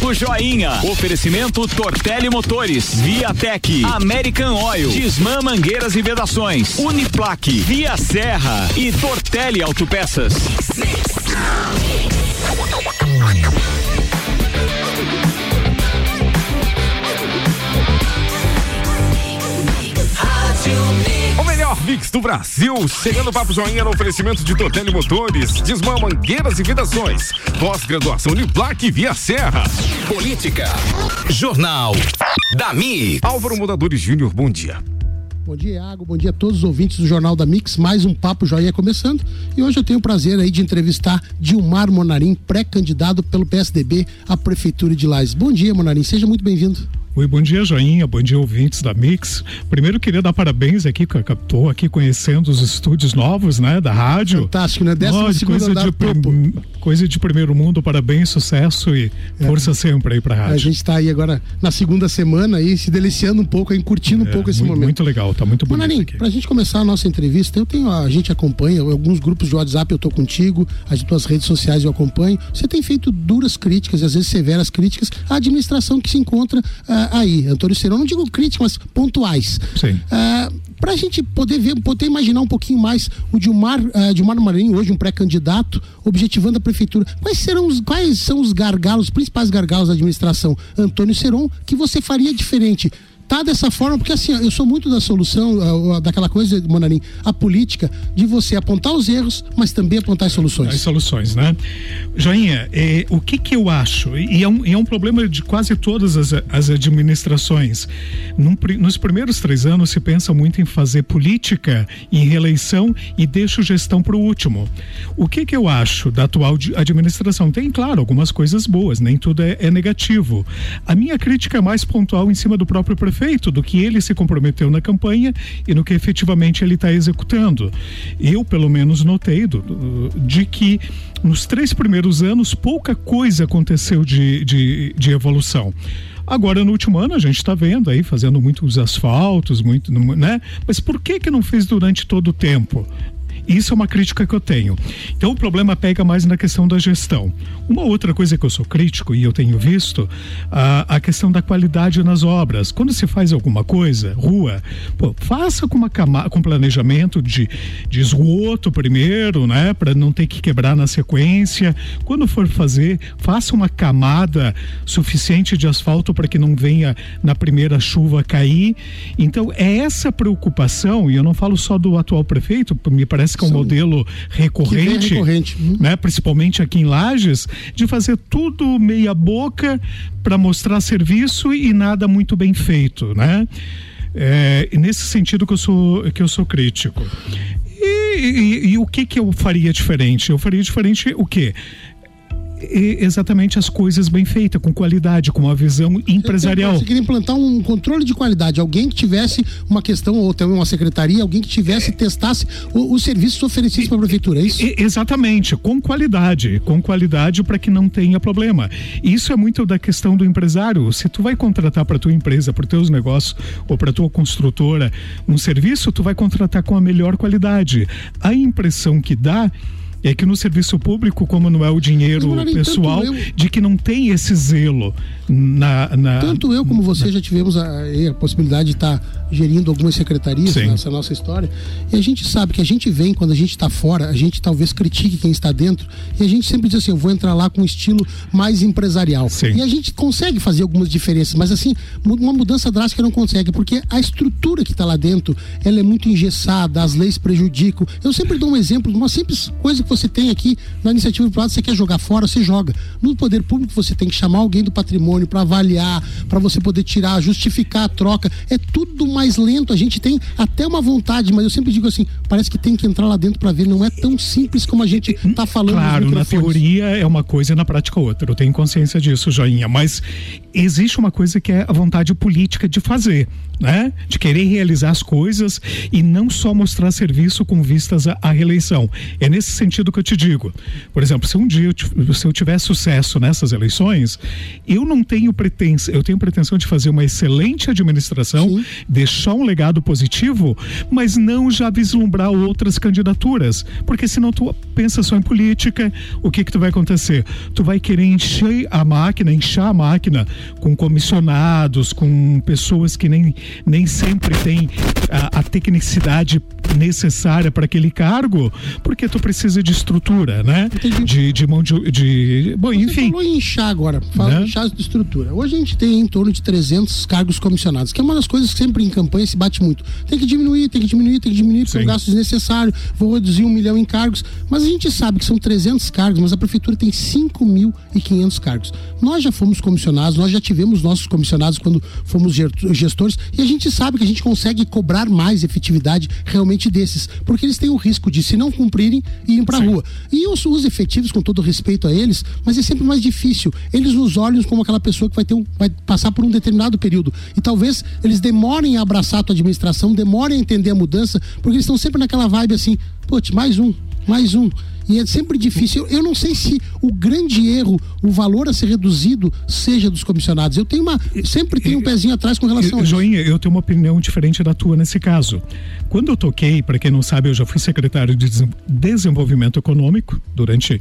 Papo Joinha. Oferecimento Tortelli Motores, Viatec, American Oil, Disman Mangueiras e Vedações, Uniplaque, Via Serra e Tortelli Autopeças. O mix do Brasil, chegando o Papo Joinha no oferecimento de Totelli Motores, Desmã Mangueiras e Vedações, pós-graduação de Plaque Via Serra. Política, Jornal da Mi. Álvaro Mudadores Júnior, bom dia. Bom dia, Iago. Bom dia a todos os ouvintes do Jornal da Mix. Mais um Papo Joinha começando. E hoje eu tenho o prazer aí de entrevistar Dilmar Monarim, pré-candidato pelo PSDB à Prefeitura de Lages. Bom dia, Monarim. Seja muito bem-vindo. Oi, bom dia, Joinha, bom dia, ouvintes da Mix. Primeiro queria dar parabéns aqui, que eu estou aqui conhecendo os estúdios novos, né, da rádio. Fantástico, né? Décimo Nossa, coisa de, prim- coisa de primeiro mundo, parabéns, sucesso e força sempre aí pra A rádio. gente está aí agora na segunda semana aí, se deliciando um pouco, aí, curtindo um É, pouco esse muito, momento. muito legal, tá muito bonito Monarim, aqui. pra gente começar a nossa entrevista, eu tenho, a gente acompanha, alguns grupos de WhatsApp eu tô contigo, as tuas redes sociais eu acompanho. Você tem feito duras críticas, e às vezes severas críticas, à administração que se encontra ah, aí. Antônio Serão, não digo críticas, mas pontuais. Sim. Ah, pra gente poder ver, poder imaginar um pouquinho mais o Dilmar, ah, Dilmar Marinho, hoje um pré-candidato, objetivando a prefeitura. Quais serão os, quais são os gargalos, os principais gargalos da administração? Antônio Seron, que você faria diferente? Tá dessa forma, porque assim, eu sou muito da solução, daquela coisa, Monarim, a política, de você apontar os erros, mas também apontar as soluções. As soluções, né? Joinha, eh, o que que eu acho? E é um, é um problema de quase todas as, as administrações. Num nos primeiros três anos se pensa muito em fazer política em reeleição e deixa gestão para o último. O que que eu acho da atual administração? Tem, claro, algumas coisas boas, nem tudo é, é negativo. A minha crítica é mais pontual em cima do próprio prefeito, do que ele se comprometeu na campanha e no que efetivamente ele está executando. Eu, pelo menos, notei do- do- de que nos três primeiros anos pouca coisa aconteceu de, de, de evolução. Agora, no último ano, a gente está vendo aí, fazendo muitos asfaltos, muito, né? Mas por que que não fez durante todo o tempo? Isso é uma crítica que eu tenho. Então o problema pega mais na questão da gestão. Uma outra coisa que eu sou crítico e eu tenho visto, a, a questão da qualidade nas obras. Quando se faz alguma coisa, rua, pô, faça com, uma com planejamento de, de esgoto primeiro, né? Para não ter que quebrar na sequência. Quando for fazer, faça uma camada suficiente de asfalto para que não venha na primeira chuva cair. Então é essa preocupação, e eu não falo só do atual prefeito, me parece que é um São- modelo recorrente, recorrente. Uhum. né, principalmente aqui em Lages, de fazer tudo meia boca para mostrar serviço e nada muito bem feito, né? É, nesse sentido que eu sou que eu sou crítico. E, e- e o que que eu faria diferente? Eu faria diferente o quê? Exatamente as coisas bem feitas, com qualidade, com uma visão empresarial. Você queria implantar um controle de qualidade, alguém que tivesse uma questão, ou também uma secretaria, alguém que tivesse, testasse o- os serviços oferecidos para a prefeitura, é isso? Exatamente, com qualidade, com qualidade para que não tenha problema. Isso é muito da questão do empresário. Se tu vai contratar para tua empresa, para teus negócios ou para tua construtora um serviço, tu vai contratar com a melhor qualidade. A impressão que dá é que no serviço público, como não é o dinheiro Mas, pessoal, eu- de que não tem esse zelo na, na Tanto eu como você já tivemos a, a possibilidade de estar gerindo algumas secretarias Sim. nessa nossa história. E a gente sabe que a gente vem, quando a gente está fora, a gente talvez critique quem está dentro. E a gente sempre diz assim: eu vou entrar lá com um estilo mais empresarial. Sim. E a gente consegue fazer algumas diferenças, mas assim, uma mudança drástica não consegue, porque a estrutura que está lá dentro ela é muito engessada, as leis prejudicam. Eu sempre dou um exemplo de uma simples coisa que você tem aqui na iniciativa privada: você quer jogar fora, você joga. No poder público, você tem que chamar alguém do patrimônio para avaliar, para você poder tirar, justificar a troca. É tudo mais lento. A gente tem até uma vontade, mas eu sempre digo assim: parece que tem que entrar lá dentro para ver. Não é tão simples como a gente tá falando. Claro, na teoria é uma coisa e na prática outra. Eu tenho consciência disso, Joinha. Mas existe uma coisa que é a vontade política de fazer, né? De querer realizar as coisas e não só mostrar serviço com vistas à, reeleição. É nesse sentido sentido que eu te digo. Por exemplo, se um dia eu, se eu tiver sucesso nessas eleições, eu não tenho pretensão, eu tenho pretensão de fazer uma excelente administração, Sim. deixar um legado positivo, mas não já vislumbrar outras candidaturas, porque senão tu pensa só em política, o que que tu vai acontecer? Tu vai querer encher a máquina, inchar a máquina com comissionados, com pessoas que nem, nem sempre têm a, a tecnicidade necessária para aquele cargo, porque tu precisa de estrutura, né? De, de mão de, de bom, Você enfim. falou em inchar agora, fala né? inchar de estrutura. Hoje a gente tem em torno de 300 cargos comissionados, que é uma das coisas que sempre em campanha se bate muito. Tem que diminuir, tem que diminuir, tem que diminuir, porque é um gasto desnecessário, vou reduzir um milhão em cargos, mas a gente sabe que são 300 cargos, mas a prefeitura tem 5.500 cargos. Nós já fomos comissionados, nós já tivemos nossos comissionados quando fomos gestores e a gente sabe que a gente consegue cobrar mais efetividade realmente desses, porque eles têm o risco de, se não cumprirem, irem para a rua. E os, os efetivos, com todo respeito a eles, mas é sempre mais difícil. Eles nos olham como aquela pessoa que vai, ter um, vai passar por um determinado período. E talvez eles demorem a abraçar a tua administração, demorem a entender a mudança, porque eles estão sempre naquela vibe assim, putz, mais um, mais um. E é sempre difícil. Eu, eu, não sei se o grande erro, o valor a ser reduzido, seja dos comissionados. Eu tenho uma. Sempre tenho um pezinho atrás com relação a isso. Joinha, eu tenho uma opinião diferente da tua nesse caso. Quando eu toquei, para quem não sabe, eu já fui secretário de Desenvolvimento Econômico durante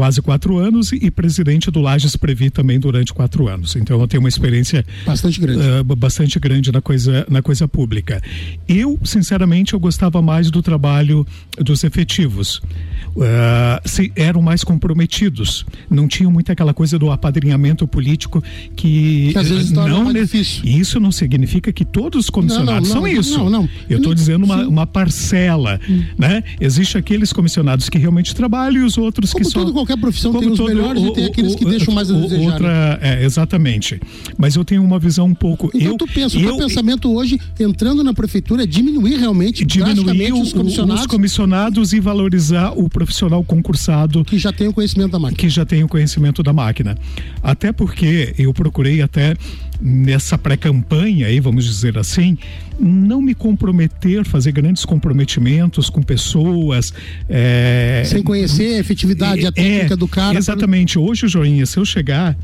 quase quatro anos e presidente do Lages Previ também durante quatro anos. Então eu tenho uma experiência bastante grande, uh, bastante grande na coisa na coisa pública. Eu sinceramente eu gostava mais do trabalho dos efetivos. Uh, se eram mais comprometidos, não tinham muito aquela coisa do apadrinhamento político que, que às vezes não mais difícil. Isso não significa que todos os comissionados não, não, não, são isso. Não, não. Eu estou dizendo uma, uma parcela, hum. né? Existe aqueles comissionados que realmente trabalham e os outros Como que só qualquer profissão Como tem os todo, melhores o, e tem aqueles que o, deixam mais a desejar. Outra, é, exatamente. Mas eu tenho uma visão um pouco. Então eu, tu pensa, o teu pensamento hoje, entrando na prefeitura, é diminuir realmente diminuir os comissionados. os comissionados e valorizar o profissional concursado. Que já tem o conhecimento da máquina. Que já tem o conhecimento da máquina. Até porque eu procurei até nessa pré-campanha aí, vamos dizer assim, não me comprometer, fazer grandes comprometimentos com pessoas. É, Sem conhecer a efetividade, é, a técnica é, do cara. Exatamente. Pra... Hoje, Joinha, se eu chegar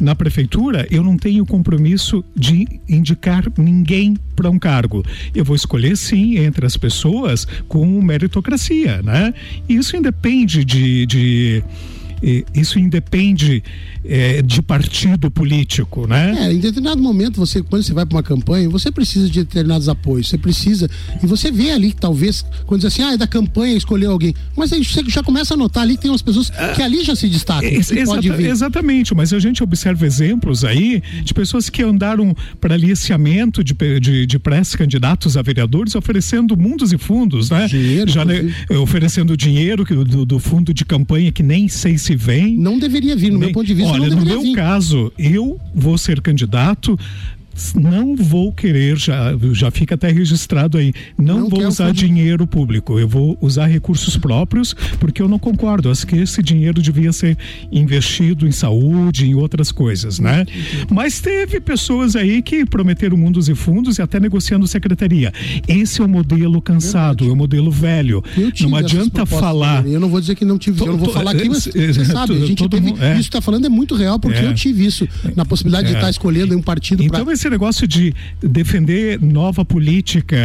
na prefeitura, eu não tenho compromisso de indicar ninguém para um cargo. Eu vou escolher sim entre as pessoas com meritocracia, né? Isso independe de, de isso independe é, de partido político, né? É, em determinado momento, você, quando você vai para uma campanha, você precisa de determinados apoios, você precisa, e você vê ali que talvez, quando diz assim, ah, é da campanha escolher alguém, mas aí você já começa a notar ali que tem umas pessoas que ali já se destacam. É, exata, exatamente, mas a gente observa exemplos aí de pessoas que andaram para aliciamento de, de, de pré-candidatos a vereadores oferecendo mundos e fundos, né? Dinheiro, já né, oferecendo dinheiro do, do, fundo de campanha que nem sei se vem. Não deveria vir, no meu ponto de vista. Olha, no meu vir. caso, eu vou ser candidato não vou querer, já, já fica até registrado aí, não, não vou usar dinheiro público, eu vou usar recursos próprios, porque eu não concordo. Acho que esse dinheiro devia ser investido em saúde, em outras coisas, né? Mas teve pessoas aí que prometeram mundos e fundos e até negociando secretaria. Esse é o modelo cansado, é o modelo velho. Não adianta falar. Eu não vou dizer que não tive, eu não vou falar aqui, mas você sabe, a gente teve, mundo, é. isso está falando é muito real, porque é. eu tive isso, na possibilidade é. de estar escolhendo um partido então, pra esse negócio de defender nova política,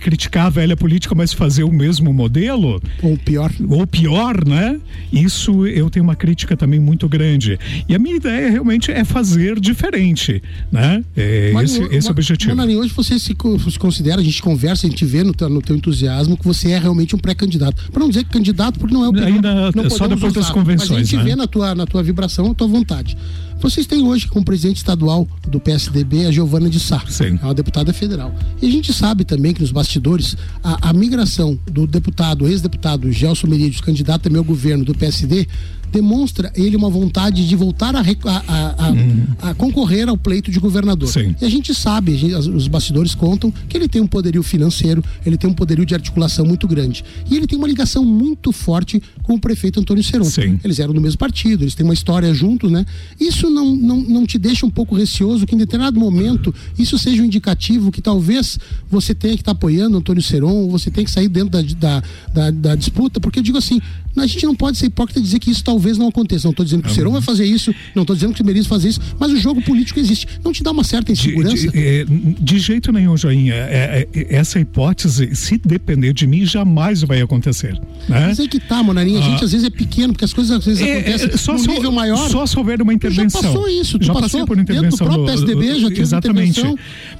criticar a velha política, mas fazer o mesmo modelo. Ou pior. Ou pior, né? Isso eu tenho uma crítica também muito grande. E a minha ideia realmente é fazer diferente, né? É mas, esse, esse objetivo. Manarim, hoje você se, se, considera, a gente conversa, a gente vê no teu, no teu entusiasmo que você é realmente um pré-candidato. Para não dizer que candidato, porque não é o Ainda não só depois usar, das convenções. Mas a gente né? vê na tua, na tua vibração, a tua vontade. Vocês têm hoje como presidente estadual do PSDB a Giovana de Sá, Sim. é uma deputada federal. E a gente sabe também que nos bastidores a, a migração do deputado, ex-deputado Gelson Merídios, candidato também ao governo do PSD, demonstra ele uma vontade de voltar a, a, a, uhum. a concorrer ao pleito de governador. Sim. E a gente sabe, gente, os bastidores contam que ele tem um poderio financeiro, ele tem um poderio de articulação muito grande. E ele tem uma ligação muito forte com o prefeito Antônio Seron. Sim. Eles eram do mesmo partido, eles têm uma história juntos, né? Isso não, não, não te deixa um pouco receoso que em determinado momento isso seja um indicativo que talvez você tenha que estar tá apoiando Antônio Seron, ou você tenha que sair dentro da, da, da, da disputa, porque eu digo assim, a gente não pode ser hipócrita e dizer que isso talvez não aconteça. Não estou dizendo que o Serão vai fazer isso, não estou dizendo que o Meirelles vai fazer isso, mas o jogo político existe. Não te dá uma certa insegurança? De, de, é, de jeito nenhum, Joinha. É, é, essa hipótese, se depender de mim, jamais vai acontecer. Né? Mas é que tá, Monarinha. A gente ah. às vezes é pequeno, porque as coisas às vezes é, acontecem é, só, nível maior. Só se houver uma intervenção. Já passou isso. Já passou por intervenção. Dentro do próprio PSDB já teve Exatamente.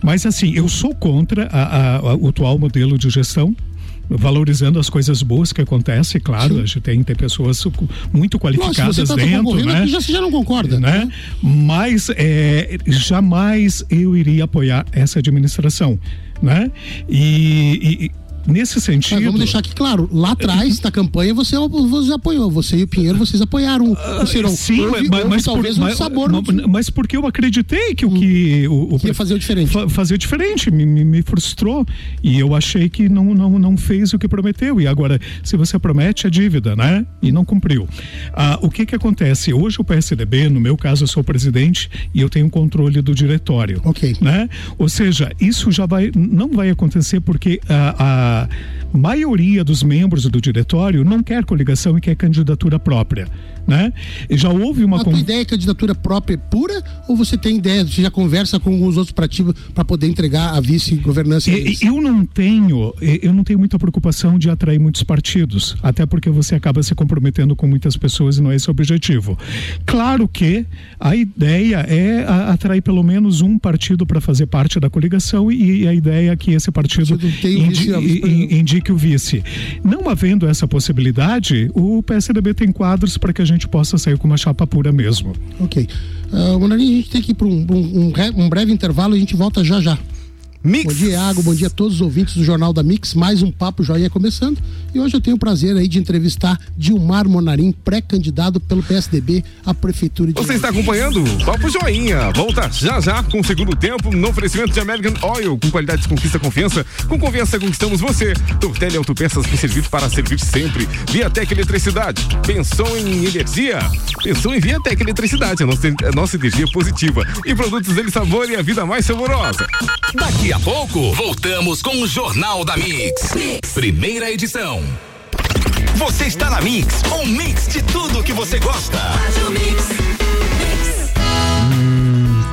Mas assim, eu sou contra a, a, a, o atual modelo de gestão valorizando as coisas boas que acontecem, claro, Sim. a gente tem, tem pessoas muito qualificadas Nossa, tá dentro, né? Já, já não concorda, né? Mas é, jamais eu iria apoiar essa administração, né? e, e nesse sentido. Mas vamos deixar aqui claro, lá atrás da campanha você, você apoiou, você e o Pinheiro, vocês apoiaram o Cirão. Sim, houve, mas, houve, mas talvez por, um sabor. Mas, no... mas porque eu acreditei que o que. O, o que ia fazer o diferente. Fa fazer diferente, me, me, me, frustrou. E eu achei que não, não, não fez o que prometeu. E agora, se você promete, é dívida, né? E não cumpriu. Ah, o que que acontece? Hoje o PSDB, no meu caso, eu sou presidente e eu tenho controle do diretório. Ok. Né? Ou seja, isso já vai. Não vai acontecer porque a, a a maioria dos membros do diretório não quer coligação e quer candidatura própria né? E já houve uma. A tua ideia é candidatura própria pura ou você tem ideia, você já conversa com os outros partidos para poder entregar a vice-governança? Eu não tenho, eu não tenho muita preocupação de atrair muitos partidos, até porque você acaba se comprometendo com muitas pessoas e não é esse o objetivo. Claro que a ideia é atrair pelo menos um partido para fazer parte da coligação e a ideia é que esse partido indi indique o vice. Não havendo essa possibilidade, o PSDB tem quadros para que a gente possa sair com uma chapa pura mesmo. Ok. Uh, a gente tem que ir para um, um, um, breve intervalo e a gente volta já já. Mix. Bom dia, Iago. Bom dia a todos os ouvintes do Jornal da Mix. Mais um Papo Joia começando. E hoje eu tenho o prazer aí de entrevistar Dilmar Monarim, pré-candidato pelo PSDB à Prefeitura de Você está acompanhando Papo Joinha. Volta já já com o segundo tempo no oferecimento de American Oil. Com qualidade de conquista confiança. Com confiança conquistamos você. Tortelli Autopeças com serviço para servir sempre. Viatec Eletricidade. Pensou em energia? Pensou em Viatec Eletricidade. A nossa, a nossa energia positiva. E produtos dele sabor e a vida mais saborosa. Daqui a pouco, voltamos com o Jornal da mix. mix. Primeira edição. Você está na Mix, um mix de tudo que você gosta.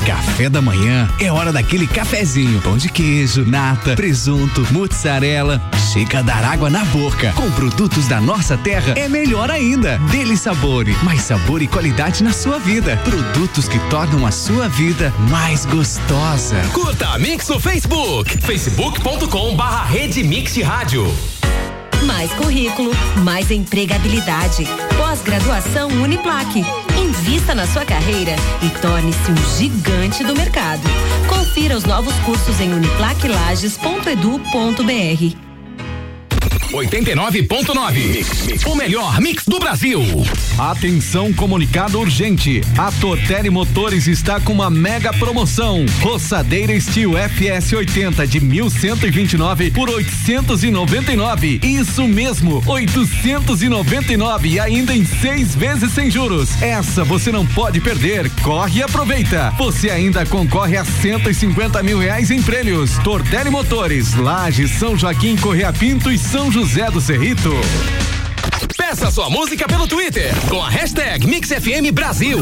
Café da manhã é hora daquele cafezinho. Pão de queijo, nata, presunto, mozzarella. Chega dar água na boca. Com produtos da nossa terra é melhor ainda. Dele sabor, mais sabor e qualidade na sua vida. Produtos que tornam a sua vida mais gostosa. Curta Mix no Facebook. facebook.com barra Rede Mix Rádio. Mais currículo, mais empregabilidade. Pós-graduação Uniplaque. Invista na sua carreira e torne-se um gigante do mercado. Confira os novos cursos em uniplaquilages.edu.br. 89.9. O melhor mix do Brasil. Atenção, comunicado urgente. A Tortelli Motores está com uma mega promoção. Roçadeira Steel FS 80 de 1129 por 899. Isso mesmo, 899 e ainda em seis vezes sem juros. Essa você não pode perder. Corre e aproveita. Você ainda concorre a 150 mil reais em prêmios. Tortelli Motores, Laje, São Joaquim, Correia Pinto e São José José do Cerrito. Peça sua música pelo Twitter com a hashtag MixFM Brasil.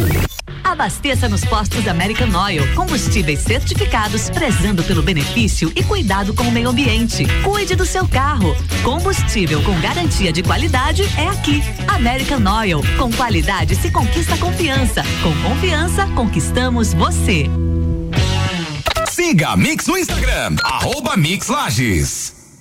Abasteça nos postos American Oil. Combustíveis certificados, prezando pelo benefício e cuidado com o meio ambiente. Cuide do seu carro. Combustível com garantia de qualidade é aqui. American Oil. Com qualidade se conquista confiança. Com confiança, conquistamos você. Siga a Mix no Instagram. Arroba Mix Lages.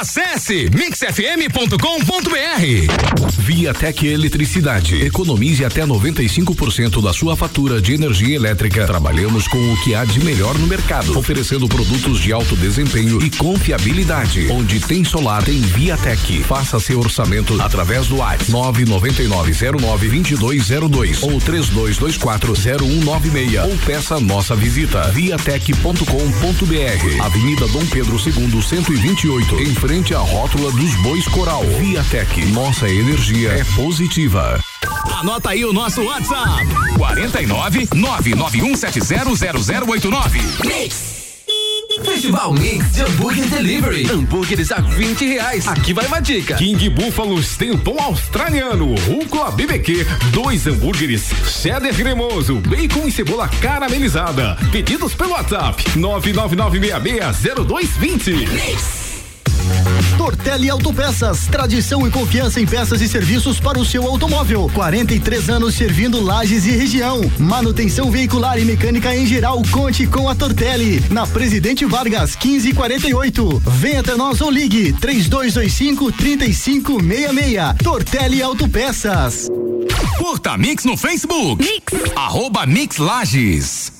Acesse mixfm.com.br. Viatec Eletricidade. Economize até 95% da sua fatura de energia elétrica. Trabalhamos com o que há de melhor no mercado, oferecendo produtos de alto desempenho e confiabilidade. Onde tem solar, tem Viatec. Faça seu orçamento através do WhatsApp 999092202 ou 32240196 ou peça nossa visita viatec.com.br. Avenida Dom Pedro II, 128 em frente à rótula dos Bois Coral. Viatec, nossa energia é positiva. Anota aí o nosso WhatsApp: 49 991700089. Mix. Festival Mix de Hambúrguer Delivery. Hambúrgueres a 20 reais. Aqui vai uma dica. King Búfalos Tempão Australiano, Rúcula BBQ, dois hambúrgueres, cheddar cremoso, bacon e cebola caramelizada. Pedidos pelo WhatsApp 999660220. Mix. Tortelli Autopeças, tradição e confiança em peças e serviços para o seu automóvel. 43 anos servindo lajes e região. Manutenção veicular e mecânica em geral, conte com a Tortelli. Na Presidente Vargas, 1548. Venha até nós ou ligue 3225 3566. Tortelli Autopeças. Curta Mix no Facebook. Mix. Arroba Mix Lages.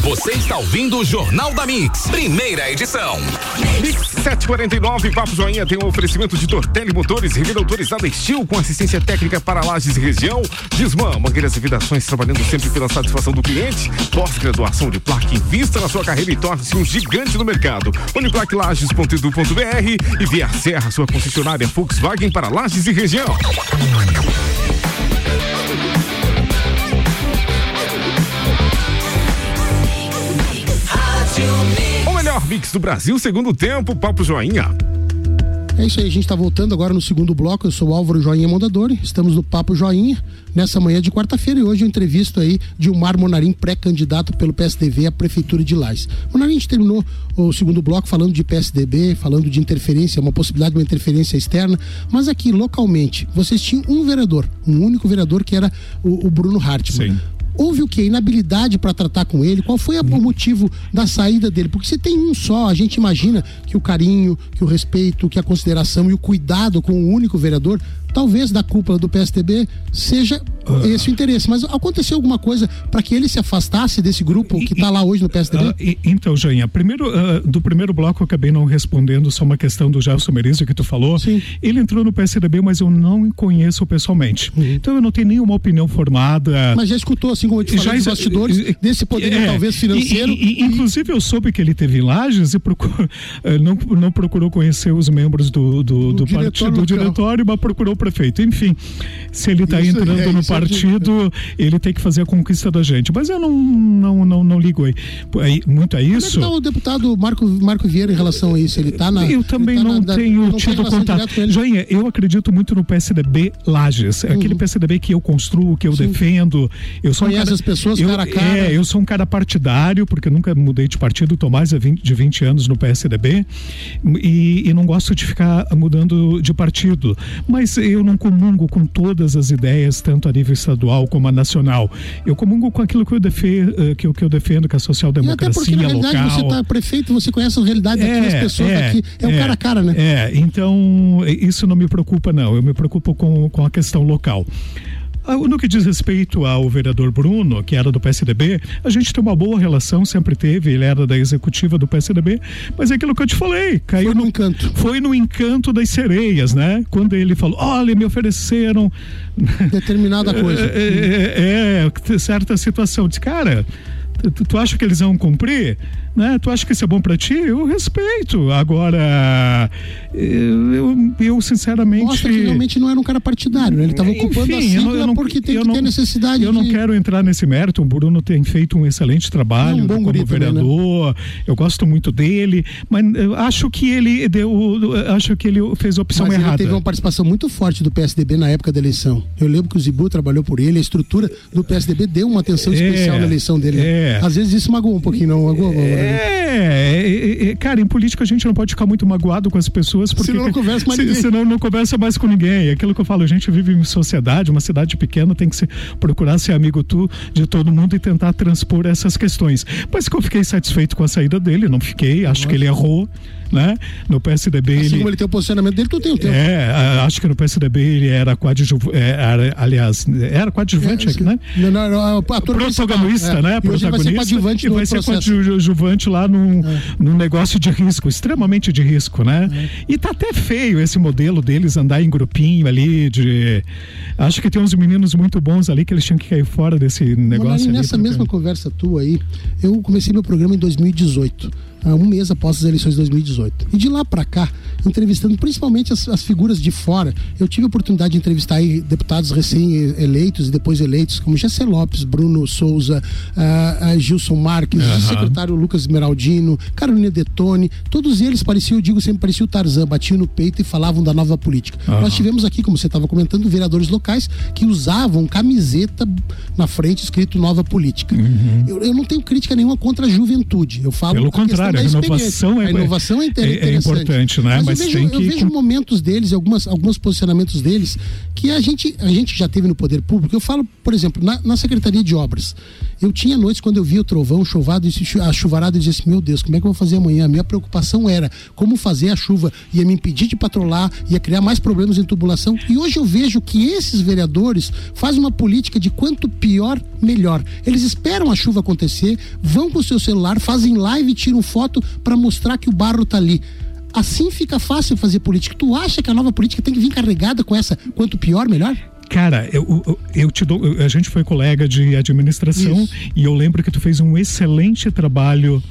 Você está ouvindo o Jornal da Mix, primeira edição. Mix 749, Papo Joinha tem um oferecimento de Tortelli Motores, revenda autorizada Estil com assistência técnica para lajes e região. Desmã, mangueiras e vidações trabalhando sempre pela satisfação do cliente. Pós-graduação de placa, invista na sua carreira e torne-se um gigante no mercado. Uniplaclages.edu.br e Via Serra, sua concessionária Volkswagen para lajes e região. O melhor mix do Brasil, segundo tempo, Papo Joinha. É isso aí, a gente está voltando agora no segundo bloco. Eu sou o Álvaro Joinha Mondadori, estamos no Papo Joinha, nessa manhã de quarta-feira, e hoje eu entrevisto aí Dilmar Monarim, pré-candidato pelo PSDB à Prefeitura de Lais. Monarim, a gente terminou o segundo bloco falando de PSDB, falando de interferência, uma possibilidade de uma interferência externa, mas aqui, localmente, vocês tinham um vereador, um único vereador que era o, o Bruno Hartmann. Sim. Houve o quê? Inabilidade para tratar com ele? Qual foi o motivo da saída dele? Porque se tem um só, a gente imagina que o carinho, que o respeito, que a consideração e o cuidado com o único vereador, talvez da cúpula do PSDB, seja uh, esse o interesse. Mas aconteceu alguma coisa para que ele se afastasse desse grupo que está lá hoje no PSDB? E, então, Joinha, primeiro, uh, do primeiro bloco eu acabei não respondendo só uma questão do Gelson Merizio que tu falou. Sim. Ele entrou no PSDB, mas eu não conheço pessoalmente. Uhum. Então eu não tenho nenhuma opinião formada. Mas já escutou, assim como eu te falei, já, bastidores, desse poder é, talvez financeiro. E, e, inclusive eu soube que ele teve em Lages e procurou, não, não procurou conhecer os membros do, do, do, do partido, do diretório, mas procurou prefeito. Enfim, se ele está entrando é, no partido, é ele tem que fazer a conquista da gente. Mas eu não, não, não, não ligo aí, aí, muito a isso. Como é tá o deputado Marco, Marco Vieira em relação a isso? Ele está na. Eu também tá não na, tenho não tido contato. Joinha, eu acredito muito no PSDB Lages. Uhum. Aquele PSDB que eu construo, que eu Sim. defendo. Eu sou Conhece um cara, as pessoas eu, cara a cara. É, eu sou um cara partidário, porque nunca mudei de partido, estou mais de 20, de 20 anos no PSDB. E, e não gosto de ficar mudando de partido. Mas eu não comungo com todas as ideias, tanto a nível estadual como a nacional. Eu comungo com aquilo que eu defendo, que eu, que eu defendo, que é a social-democracia local. Porque, na realidade, você está prefeito, você conhece a realidade é, daquelas pessoas é, aqui. É, o é, cara a cara, né? É, então isso não me preocupa, não. Eu me preocupo com, com a questão local. Ah, no que diz respeito ao vereador Bruno, que era do PSDB, a gente tem uma boa relação, sempre teve, ele era da executiva do PSDB, mas é aquilo que eu te falei, caiu foi no, no encanto. Foi no encanto das sereias, né? Quando ele falou, olha, me ofereceram determinada coisa. é, é, é certa situação. Diz, cara, tu, tu acha que eles vão cumprir? Né? Tu acha que isso é bom para ti? Eu respeito. Agora, eu, eu sinceramente. Mostra que realmente não era um cara partidário, né? Ele estava ocupando a sigla eu não, porque tem que não, ter necessidade. Eu de... não quero entrar nesse mérito. O Bruno tem feito um excelente trabalho é um como vereador. Também, né? Eu gosto muito dele, mas acho que ele deu. Acho que ele fez a opção mas errada. Ele teve uma participação muito forte do PSDB na época da eleição. Eu lembro que o Zibu trabalhou por ele, a estrutura do PSDB deu uma atenção é, especial na eleição dele. É. Às vezes isso magoou um pouquinho, não magoou? É, é, é, cara, em política a gente não pode ficar muito magoado com as pessoas porque senão não conversa mais se, ninguém. Senão não conversa mais com ninguém. É aquilo que eu falo, a gente vive em sociedade, uma cidade pequena, tem que ser, procurar ser amigo tu de todo mundo e tentar transpor essas questões. Mas que eu fiquei satisfeito com a saída dele, não fiquei, acho Nossa. que ele errou né? No PSDB assim ele... como ele tem o posicionamento dele, tu tem o teu. É, acho que no PSDB ele era coadjuvante, é, aliás, era coadjuvante é, aqui, né? Não, não, não, protagonista, é. né? E protagonista. Vai ser e vai ser coadjuvante lá num, é. num negócio de risco, extremamente de risco, né? É. E tá até feio esse modelo deles andar em grupinho ali de acho que tem uns meninos muito bons ali que eles tinham que cair fora desse negócio. Mas, nessa mesma conversa tua aí, eu comecei meu programa em 2018 um mês após as eleições de 2018. E de lá para cá, entrevistando principalmente as, as, figuras de fora, eu tive a oportunidade de entrevistar deputados recém-eleitos e depois eleitos, como Jessé Lopes, Bruno Souza, uh, uh, Gilson Marques, uhum. o secretário Lucas Esmeraldino, Carolina Detone, todos eles pareciam, eu digo sempre, pareciam o Tarzan, batiam no peito e falavam da nova política. Uhum. Nós tivemos aqui, como você estava comentando, vereadores locais que usavam camiseta na frente escrito nova política. Uhum. Eu, eu, não tenho crítica nenhuma contra a juventude. Eu falo Pelo contrário, a inovação é, a inovação é, é, é importante, né? Mas, Mas eu, vejo, tem que... eu vejo momentos deles, algumas, alguns posicionamentos deles, que a gente, a gente já teve no poder público. Eu falo, por exemplo, na, na Secretaria de Obras. Eu tinha noites quando eu via o trovão, chovado, a chuvarada, e dizia assim, meu Deus, como é que eu vou fazer amanhã? A minha preocupação era como fazer a chuva, ia me impedir de patrolar, ia criar mais problemas em tubulação. E hoje eu vejo que esses vereadores fazem uma política de quanto pior, melhor. Eles esperam a chuva acontecer, vão com o seu celular, fazem live e tiram foto para mostrar que o barro tá ali. Assim fica fácil fazer política. Tu acha que a nova política tem que vir carregada com essa quanto pior, melhor? Cara, eu, eu, eu, te dou. A gente foi colega de administração Isso. e eu lembro que tu fez um excelente trabalho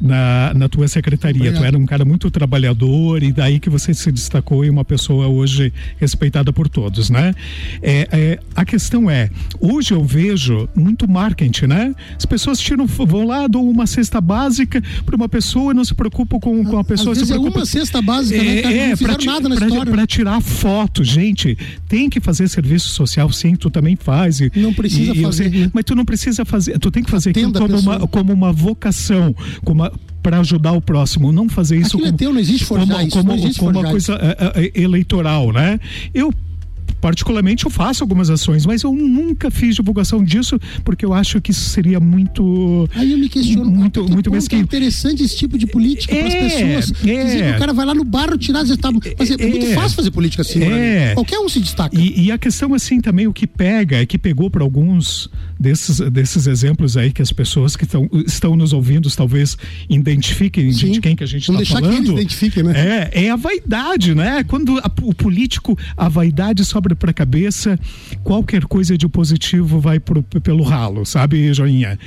na, na tua secretaria. Obrigado. Tu era um cara muito trabalhador e daí que você se destacou e uma pessoa hoje respeitada por todos, né? É, é, a questão é, hoje eu vejo muito marketing, né? As pessoas tiram, vão lá, dão uma cesta básica para uma pessoa e não se preocupam com, com a pessoa. Às se preocupa... é uma cesta básica, né, é? Não fizeram pra, nada na pra, história. Para tirar foto, gente, tem que fazer serviço social, sim, tu também faz. E, não precisa e, fazer. Sei, né? Mas tu não precisa fazer, tu tem que fazer aquilo como uma, como uma vocação, como uma para ajudar o próximo, não fazer isso Aquilo como, é teu, não existe forjar como, isso, como, não existe como uma coisa é, é, eleitoral, né? Eu particularmente eu faço algumas ações, mas eu nunca fiz divulgação disso porque eu acho que isso seria muito Aí eu me questiono muito muito mesquinho. É interessante esse tipo de política é, para as pessoas. É. Dizer que o cara vai lá no bar tirar as etapas. Mas é, é, muito fácil fazer política assim, é. Qualquer um se destaca. E, e, a questão assim também o que pega é que pegou para alguns desses desses exemplos aí que as pessoas que tão, estão nos ouvindo talvez identifiquem Sim. de quem que a gente está falando. Que eles identifiquem, né? É, é a vaidade, né? Quando a, o político a vaidade para a cabeça, qualquer coisa de positivo vai pro, pelo ralo, sabe, Joinha?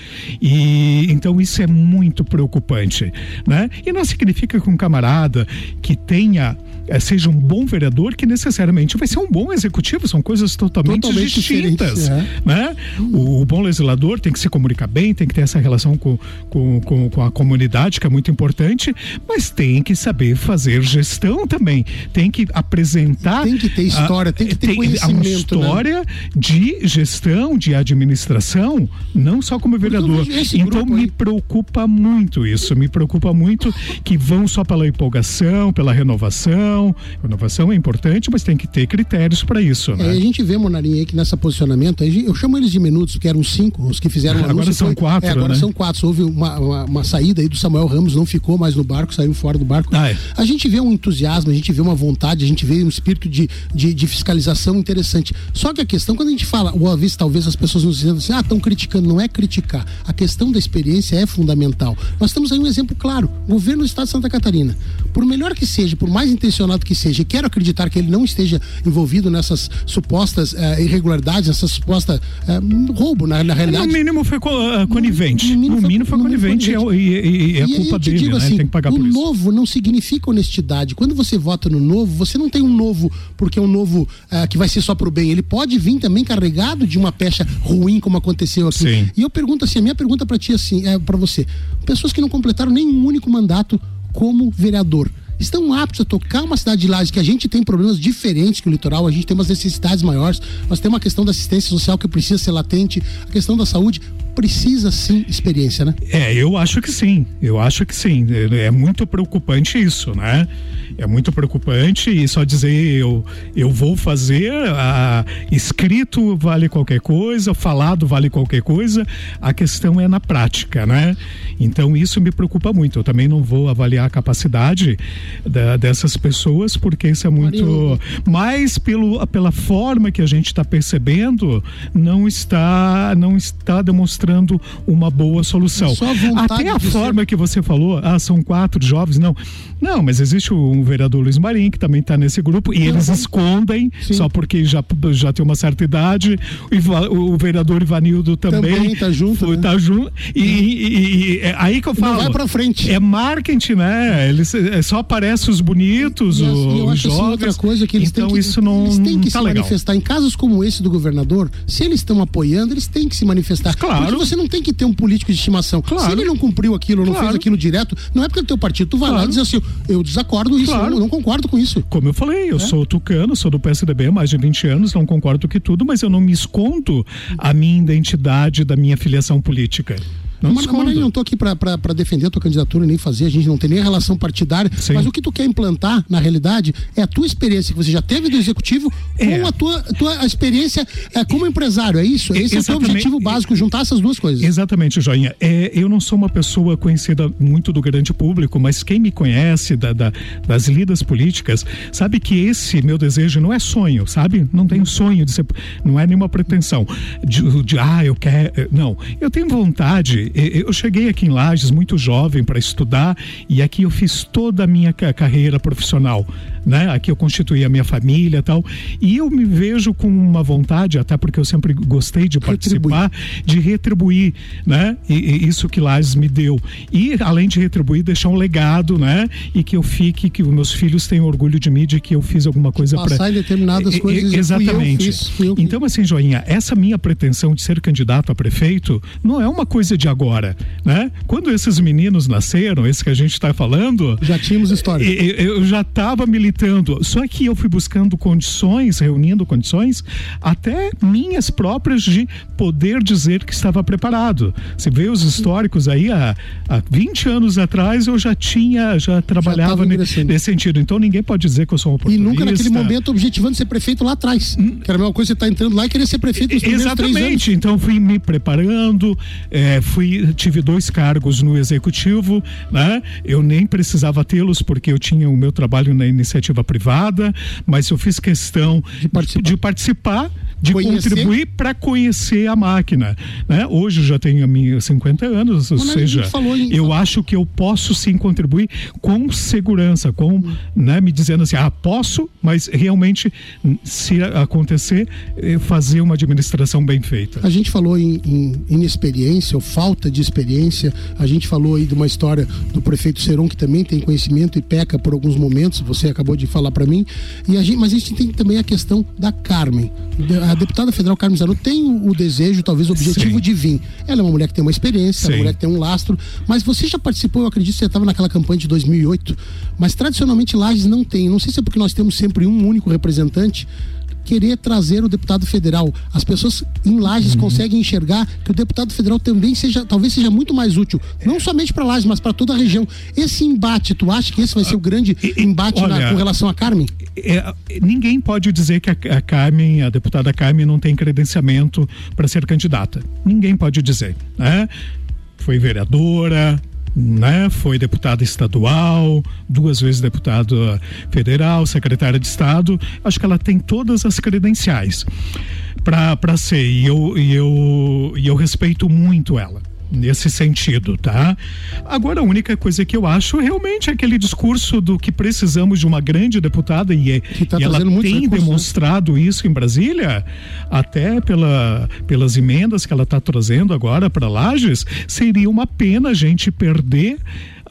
E então isso é muito preocupante, né? E não significa que um camarada que tenha é, seja um bom vereador que necessariamente vai ser um bom executivo, são coisas totalmente, totalmente distintas. É. Né? O, o, bom legislador tem que se comunicar bem, tem que ter essa relação com, com, com, com, a comunidade, que é muito importante, mas tem que saber fazer gestão também, tem que apresentar. Tem que ter história, a, tem que ter tem. Uma né? história né? de gestão, de administração, não só como vereador. Então me preocupa muito isso, me preocupa muito que vão só pela empolgação, pela renovação. Inovação é importante, mas tem que ter critérios para isso. Né? É, a gente vê, Monarinha, que nessa posicionamento, eu chamo eles de minutos, porque eram cinco os que fizeram o Agora são foi, quatro. É, agora né? são quatro. Houve uma, uma, uma, saída aí do Samuel Ramos, não ficou mais no barco, saiu fora do barco. Ah, é. A gente vê um entusiasmo, a gente vê uma vontade, a gente vê um espírito de, de, de fiscalização informação interessante. Só que a questão, quando a gente fala, ou às vezes talvez as pessoas nos dizendo assim, ah, estão criticando, não é criticar. A questão da experiência é fundamental. Nós temos aí um exemplo claro: o governo do estado de Santa Catarina. Por melhor que seja, por mais intencionado que seja, e quero acreditar que ele não esteja envolvido nessas supostas eh, irregularidades, essa suposta eh, roubo, na, na realidade. No mínimo foi co uh, conivente. No, no mínimo, foi, conivente, conivente. E, e, e, é culpa dele, digo né? assim, tem que pagar o por isso. novo não significa honestidade. Quando você vota no novo, você não tem um novo porque é um novo uh, que vai ser só pro bem. Ele pode vir também carregado de uma pecha ruim, como aconteceu aqui. Sim. E eu pergunto assim, a minha pergunta para ti assim, é para você. Pessoas que não completaram nenhum único mandato como vereador estão aptos a tocar uma cidade de Lages que a gente tem problemas diferentes que o litoral, a gente tem umas necessidades maiores, nós temos uma questão da assistência social que precisa ser latente, a questão da saúde precisa sim experiência, né? É, eu acho que sim, eu acho que sim, é, é muito preocupante isso, né? É muito preocupante e só dizer eu, eu vou fazer, a, escrito vale qualquer coisa, falado vale qualquer coisa, a questão é na prática, né? Então isso me preocupa muito. Eu também não vou avaliar a capacidade da, dessas pessoas, porque isso é muito. Mas pelo, pela forma que a gente está percebendo, não está, não está demonstrando uma boa solução. Até a forma ser... que você falou, ah, são quatro jovens, não. Não, mas existe o vereador Luiz Marim, que também está nesse grupo, e eles escondem, Sim. só porque já, já tem uma certa idade. O, o vereador Ivanildo também. Também tá junto. Foi, né? tá junto. E, e, e, é aí que eu falo. Não vai pra frente. É marketing, né? Eles é, só aparecem os bonitos, e, o, eu acho os assim, outra coisa que eles então têm que, isso não, eles têm que tá se legal. manifestar. Em casos como esse do governador, se eles estão apoiando, eles têm que se manifestar. Claro. Porque você não tem que ter um político de estimação. Claro. Se ele não cumpriu aquilo, não Claro. fez aquilo direto, não é porque é do teu partido. Tu vai lá e Claro. diz assim, eu desacordo isso, Claro. eu não concordo com isso. Como eu falei, eu É. sou tucano, sou do PSDB há mais de 20 anos, não concordo com tudo, mas eu não me escondo a minha identidade da minha filiação política. Não mas, mas eu não tô aqui pra defender a tua candidatura nem fazer, a gente não tem nem relação partidária. Sim. Mas o que tu quer implantar, na realidade, é a tua experiência que você já teve do executivo É. com a tua, tua experiência é, como empresário. É isso? Esse é o teu Exatamente. objetivo básico, juntar essas duas coisas. Exatamente, Joinha. É, eu não sou uma pessoa conhecida muito do grande público, mas quem me conhece da, da- das lidas políticas sabe que esse meu desejo não é sonho, sabe? Não tenho sonho de ser, não é nenhuma pretensão de, de, ah, eu quero. Não, eu tenho vontade. Eu cheguei aqui em Lages muito jovem para estudar e aqui eu fiz toda a minha ca- carreira profissional, né? Aqui eu constituí a minha família e tal. E eu me vejo com uma vontade, até porque eu sempre gostei de participar, de retribuir, né? E, e isso que Lages me deu. E além de retribuir, deixar um legado, né? E que eu fique, que os meus filhos tenham orgulho de mim, de que eu fiz alguma coisa para Passar em determinadas coisas. Exatamente. fiz, então, assim, Joinha, essa minha pretensão de ser candidato a prefeito não é uma coisa de agora, né? Quando esses meninos nasceram, esse que a gente está falando, Já tínhamos história. e- e- eu já estava militando, só que eu fui buscando condições, reunindo condições, até minhas próprias de poder dizer que estava preparado. Você vê os históricos aí, há, há 20 anos atrás eu já tinha, já trabalhava ingressando. nesse sentido. Então ninguém pode dizer que eu sou um E oportunista. nunca naquele momento objetivando ser prefeito lá atrás. Que era a mesma coisa você tá entrando lá e querer ser prefeito nos. Exatamente, então fui me preparando, eh, fui, tive dois cargos no executivo, né? Eu nem precisava tê-los porque eu tinha o meu trabalho na iniciativa privada, mas eu fiz questão de participar, de, participar, de contribuir para conhecer a máquina, né? Hoje eu já tenho a minha 50 anos, ou a seja, em- eu acho que eu posso sim contribuir com segurança, com, né, me dizendo assim, ah, posso, mas realmente se acontecer, fazer uma administração bem feita. A gente falou em, em inexperiência ou falta de experiência. A gente falou aí de uma história do prefeito Seron que também tem conhecimento e peca por alguns momentos. Você acabou de falar para mim. E a gente, mas a gente tem também a questão da Carmen. A deputada federal Carmen Zanotto tem o, desejo, talvez o objetivo Sim. de vir. Ela é uma mulher que tem uma experiência, ela é Sim. uma mulher que tem um lastro. Mas você já participou? Eu acredito que você estava naquela campanha de 2008. Mas tradicionalmente Lages não tem. Não sei se é porque nós temos sempre um único representante querer trazer o deputado federal. As pessoas em Lages Uhum. conseguem enxergar que o deputado federal também seja, talvez seja muito mais útil, não somente para Lages, mas para toda a região. Esse embate, tu acha que esse vai ser o grande embate na- olha, com relação a Carmen? É, ninguém pode dizer que a, a Carmen, a deputada Carmen, não tem credenciamento para ser candidata. Ninguém pode dizer, né? Foi vereadora, né? Foi deputada estadual, duas vezes deputada federal, secretária de Estado. Acho que ela tem todas as credenciais para ser. E eu, e, eu, e eu respeito muito ela nesse sentido, tá? Agora a única coisa que eu acho realmente é aquele discurso do que precisamos de uma grande deputada e, tá e ela tem né? demonstrado isso em Brasília, até pela, pelas emendas que ela está trazendo agora para Lages, seria uma pena a gente perder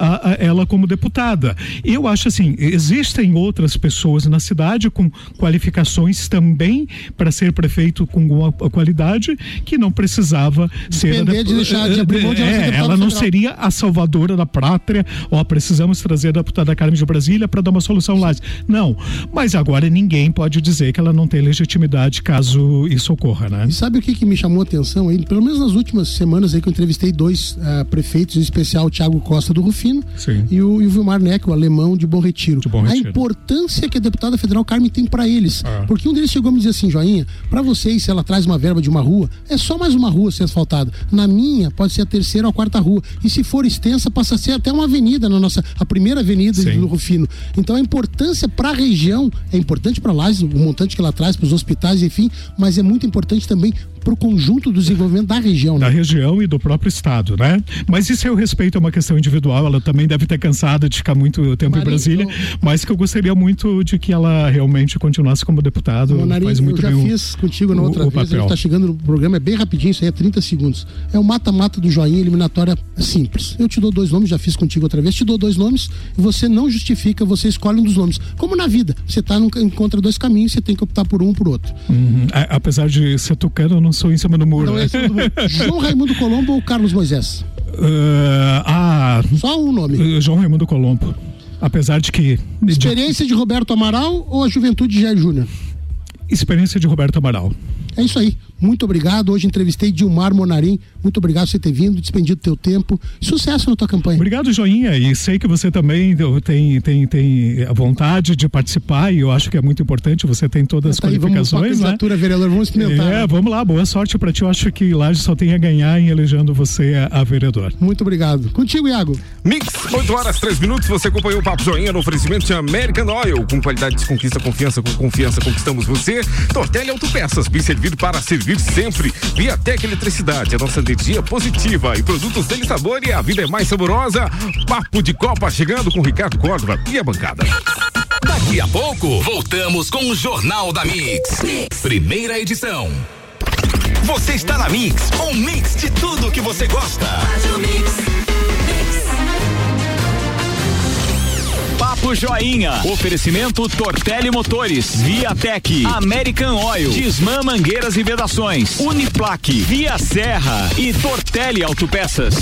a, a ela como deputada. Eu acho assim, existem outras pessoas na cidade com qualificações também para ser prefeito com alguma qualidade que não precisava ser a de deixar de abrir mão de é, ela não federal. seria a salvadora da pátria, ó, precisamos trazer a deputada Carmen de Brasília para dar uma solução lá. Não, mas agora ninguém pode dizer que ela não tem legitimidade caso isso ocorra, né? E sabe o que, que me chamou a atenção aí? Pelo menos nas últimas semanas aí que eu entrevistei dois uh, prefeitos, em especial o Thiago Costa do Rufino Sim. e o, e o Vilmar Neck, o alemão de Bom Retiro. De Bom Retiro. A importância que a deputada federal Carmen tem para eles. Ah. Porque um deles chegou a me dizer assim, joinha, para vocês, se ela traz uma verba de uma rua, é só mais uma rua ser asfaltada. Na minha, pode ser a terceira ou a quarta rua. E se for extensa, passa a ser até uma avenida na nossa, a primeira avenida Sim. do Rufino. Então a importância para a região, é importante para lá, o montante que ela traz para os hospitais, enfim, mas é muito importante também para o conjunto do desenvolvimento da região. Né? Da região e do próprio estado, né? Mas isso eu respeito, é uma questão individual, ela também deve ter cansado de ficar muito tempo em Brasília, eu... mas que eu gostaria muito de que ela realmente continuasse como deputado. Marinho, faz muito eu já fiz o, contigo na outra o, vez, a gente está chegando no programa, é bem rapidinho, isso aí é 30 segundos. É o mata-mata do joinha eliminatória simples. Eu te dou dois nomes, já fiz contigo outra vez, te dou dois nomes, você não justifica, você escolhe um dos nomes. Como na vida, você tá encontra dois caminhos, você tem que optar por um ou por outro. Uhum. É, apesar de ser tucano, eu não sou em cima do muro. Não, é João Raimundo Colombo ou Carlos Moisés? Uh, ah, Só um nome. Uh, João Raimundo Colombo. Apesar de que. Experiência de Roberto Amaral ou a juventude de Jair Júnior? Experiência de Roberto Amaral. É isso aí. Muito obrigado. Hoje entrevistei Dilmar Monarim. Muito obrigado por você ter vindo, despendido teu tempo. Sucesso na tua campanha. Obrigado, Joinha. E sei que você também tem, tem, tem a vontade de participar e eu acho que é muito importante. Você tem todas as tá qualificações, aí, vamos né? vereador, vamos experimentar. É, né? vamos lá. Boa sorte para ti. Eu acho que Laje só tem a ganhar em elegendo você a, a vereador. Muito obrigado. Contigo, Iago. Mix, 8 horas, 3 minutos. Você acompanhou o Papo Joinha no oferecimento de American Oil. Com qualidade, conquista confiança. Com confiança, conquistamos você. Tortelli Autopeças, bem servido para servir sempre. Viatec Eletricidade, a nossa energia positiva e produtos dele sabor e a vida é mais saborosa. Papo de Copa chegando com Ricardo Córdova e a bancada. Daqui a pouco, voltamos com o Jornal da mix. mix. Primeira edição. Você está na Mix, um mix de tudo que você gosta. Faz o mix. Papo Joinha. Oferecimento Tortelli Motores, Viatec, American Oil, Disman Mangueiras e Vedações, Uniplaque, Via Serra e Tortelli Autopeças.